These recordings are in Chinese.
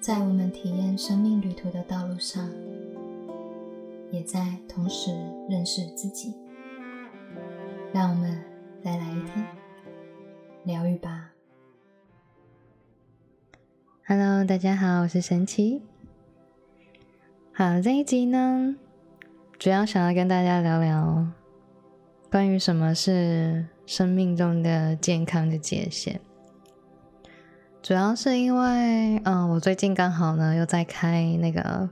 在我们体验生命旅途的道路上，也在同时认识自己。让我们再来一天疗愈吧。Hello，大家好，我是神奇。好，这一集呢，主要想要跟大家聊聊关于什么是生命中的健康的界限。主要是因为，嗯，我最近刚好呢又在开那个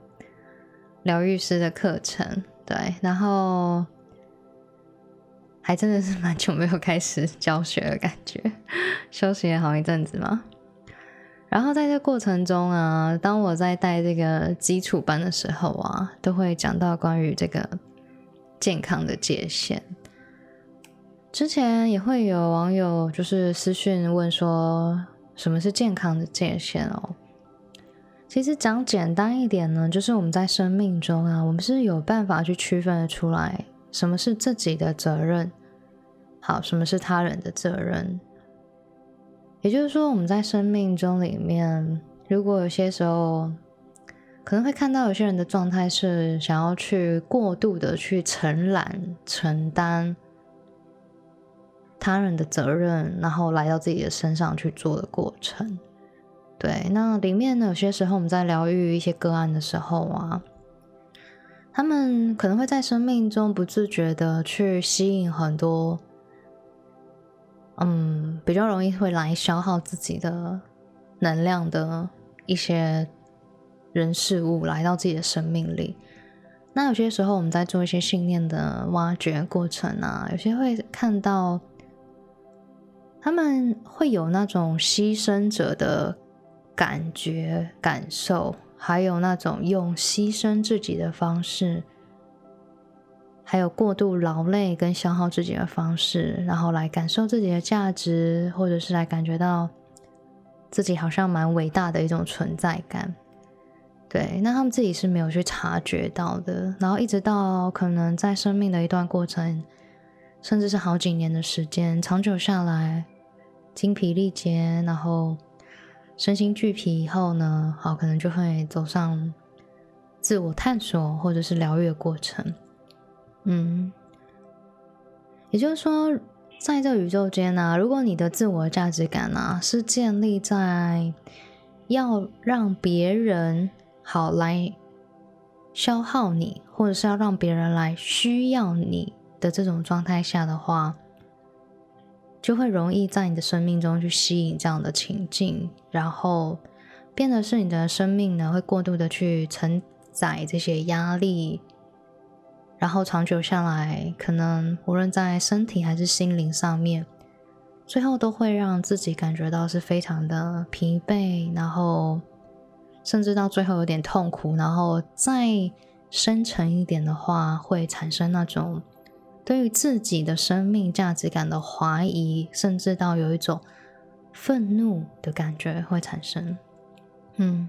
疗愈师的课程，对，然后还真的是蛮久没有开始教学的感觉，休息了好一阵子嘛。然后在这过程中啊，当我在带这个基础班的时候啊，都会讲到关于这个健康的界限。之前也会有网友就是私讯问说。什么是健康的界限哦？其实讲简单一点呢，就是我们在生命中啊，我们是有办法去区分的出来，什么是自己的责任，好，什么是他人的责任。也就是说，我们在生命中里面，如果有些时候可能会看到有些人的状态是想要去过度的去承揽、承担。他人的责任，然后来到自己的身上去做的过程。对，那里面呢，有些时候我们在疗愈一些个案的时候啊，他们可能会在生命中不自觉的去吸引很多，嗯，比较容易会来消耗自己的能量的一些人事物来到自己的生命里。那有些时候我们在做一些信念的挖掘过程啊，有些会看到。他们会有那种牺牲者的感觉、感受，还有那种用牺牲自己的方式，还有过度劳累跟消耗自己的方式，然后来感受自己的价值，或者是来感觉到自己好像蛮伟大的一种存在感。对，那他们自己是没有去察觉到的，然后一直到可能在生命的一段过程。甚至是好几年的时间，长久下来，精疲力竭，然后身心俱疲以后呢，好，可能就会走上自我探索或者是疗愈的过程。嗯，也就是说，在这宇宙间呢，如果你的自我价值感呢是建立在要让别人好来消耗你，或者是要让别人来需要你。的这种状态下的话，就会容易在你的生命中去吸引这样的情境，然后变得是你的生命呢会过度的去承载这些压力，然后长久下来，可能无论在身体还是心灵上面，最后都会让自己感觉到是非常的疲惫，然后甚至到最后有点痛苦，然后再深沉一点的话，会产生那种。对于自己的生命价值感的怀疑，甚至到有一种愤怒的感觉会产生。嗯，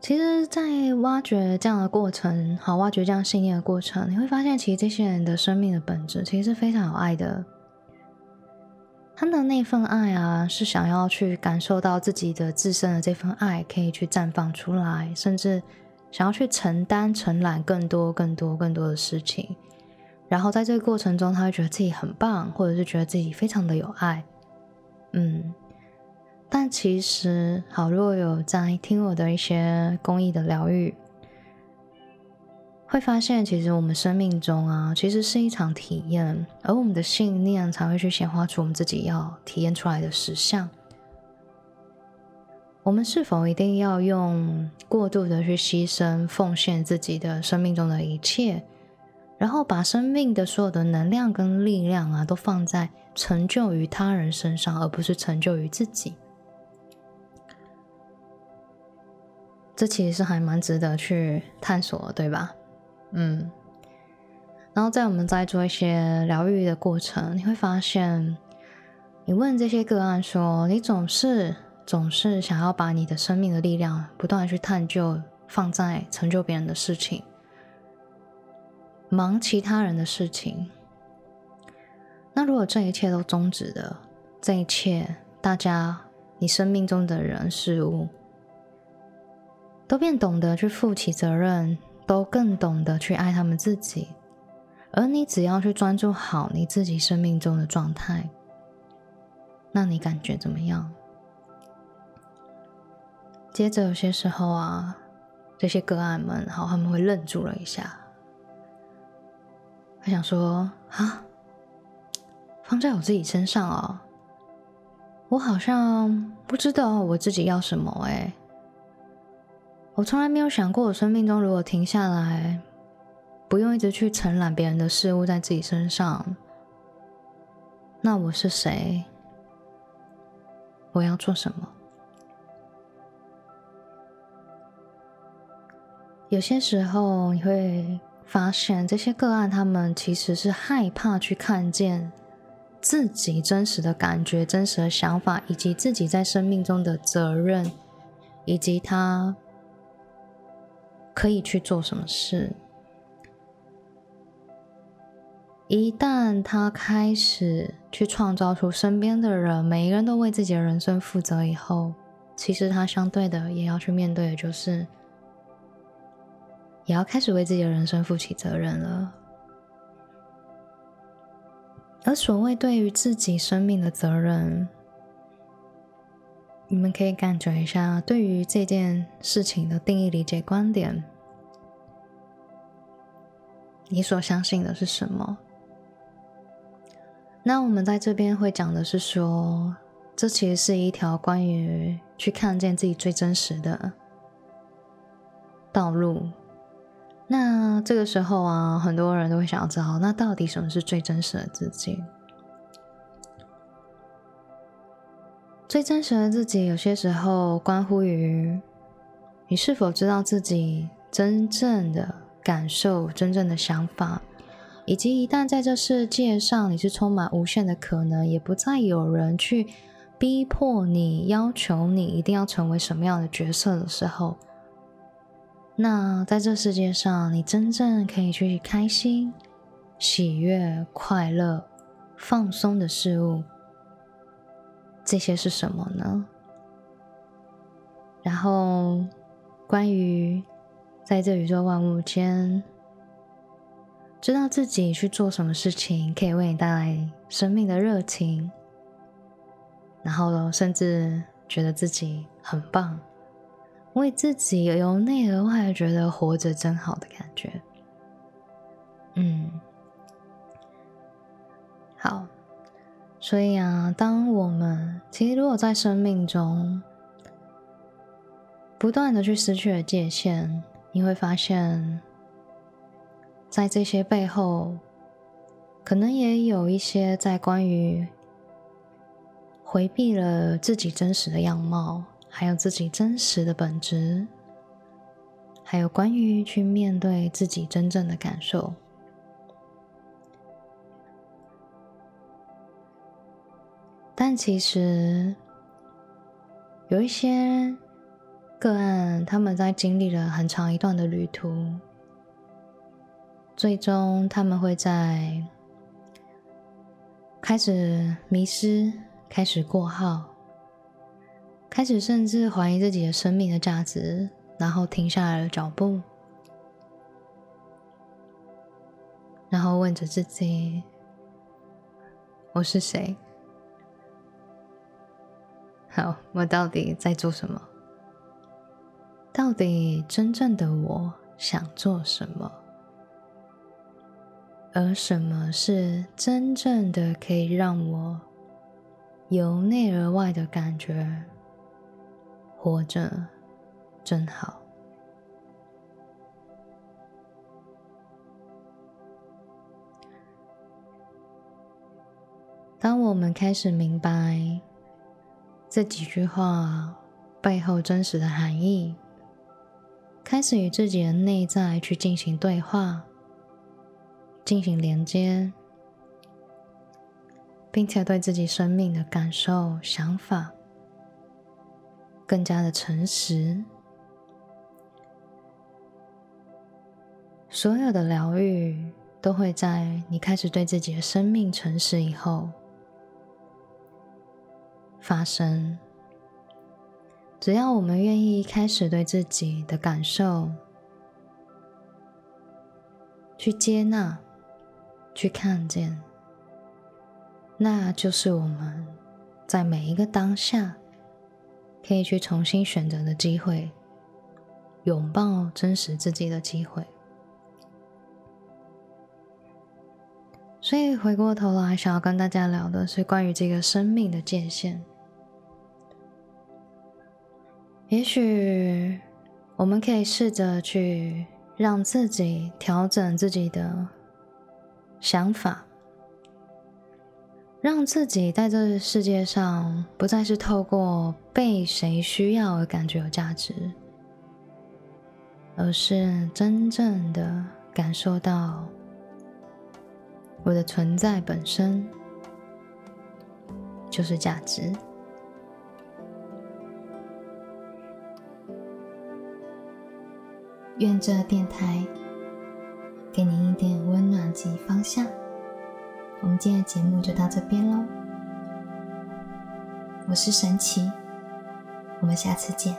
其实，在挖掘这样的过程，好，挖掘这样信念的过程，你会发现，其实这些人的生命的本质其实是非常有爱的。他们的那份爱啊，是想要去感受到自己的自身的这份爱可以去绽放出来，甚至。想要去承担、承揽更多、更多、更多的事情，然后在这个过程中，他会觉得自己很棒，或者是觉得自己非常的有爱。嗯，但其实，好，如果有在听我的一些公益的疗愈，会发现，其实我们生命中啊，其实是一场体验，而我们的信念才会去显化出我们自己要体验出来的实相。我们是否一定要用过度的去牺牲、奉献自己的生命中的一切，然后把生命的所有的能量跟力量啊，都放在成就于他人身上，而不是成就于自己？这其实是还蛮值得去探索，对吧？嗯。然后在我们在做一些疗愈的过程，你会发现，你问这些个案说，你总是。总是想要把你的生命的力量不断的去探究，放在成就别人的事情，忙其他人的事情。那如果这一切都终止了，这一切大家你生命中的人事物，都变懂得去负起责任，都更懂得去爱他们自己。而你只要去专注好你自己生命中的状态，那你感觉怎么样？接着有些时候啊，这些个案们，好，他们会愣住了一下，他想说：啊，放在我自己身上哦，我好像不知道我自己要什么哎，我从来没有想过，我生命中如果停下来，不用一直去承揽别人的事物在自己身上，那我是谁？我要做什么？有些时候你会发现，这些个案他们其实是害怕去看见自己真实的感觉、真实的想法，以及自己在生命中的责任，以及他可以去做什么事。一旦他开始去创造出身边的人，每一个人都为自己的人生负责以后，其实他相对的也要去面对的就是。也要开始为自己的人生负起责任了。而所谓对于自己生命的责任，你们可以感觉一下，对于这件事情的定义、理解、观点，你所相信的是什么？那我们在这边会讲的是说，这其实是一条关于去看见自己最真实的道路。那这个时候啊，很多人都会想要知道，那到底什么是最真实的自己？最真实的自己，有些时候关乎于你是否知道自己真正的感受、真正的想法，以及一旦在这世界上你是充满无限的可能，也不再有人去逼迫你、要求你一定要成为什么样的角色的时候。那在这世界上，你真正可以去开心、喜悦、快乐、放松的事物，这些是什么呢？然后，关于在这宇宙万物间，知道自己去做什么事情可以为你带来生命的热情，然后甚至觉得自己很棒。为自己由内而外觉得活着真好的感觉，嗯，好，所以啊，当我们其实如果在生命中不断的去失去了界限，你会发现，在这些背后，可能也有一些在关于回避了自己真实的样貌。还有自己真实的本质，还有关于去面对自己真正的感受。但其实有一些个案，他们在经历了很长一段的旅途，最终他们会在开始迷失，开始过号。开始甚至怀疑自己的生命的价值，然后停下来了脚步，然后问着自己：“我是谁？好，我到底在做什么？到底真正的我想做什么？而什么是真正的可以让我由内而外的感觉？”活着真好。当我们开始明白这几句话背后真实的含义，开始与自己的内在去进行对话、进行连接，并且对自己生命的感受、想法。更加的诚实，所有的疗愈都会在你开始对自己的生命诚实以后发生。只要我们愿意开始对自己的感受去接纳、去看见，那就是我们在每一个当下可以去重新选择的机会，拥抱真实自己的机会。所以回过头来，想要跟大家聊的是关于这个生命的界限。也许我们可以试着去让自己调整自己的想法，让自己在这世界上不再是透过被谁需要而感觉有价值，而是真正的感受到。我的存在本身就是价值。愿这电台给您一点温暖及方向。我们今天的节目就到这边喽。我是神奇，我们下次见。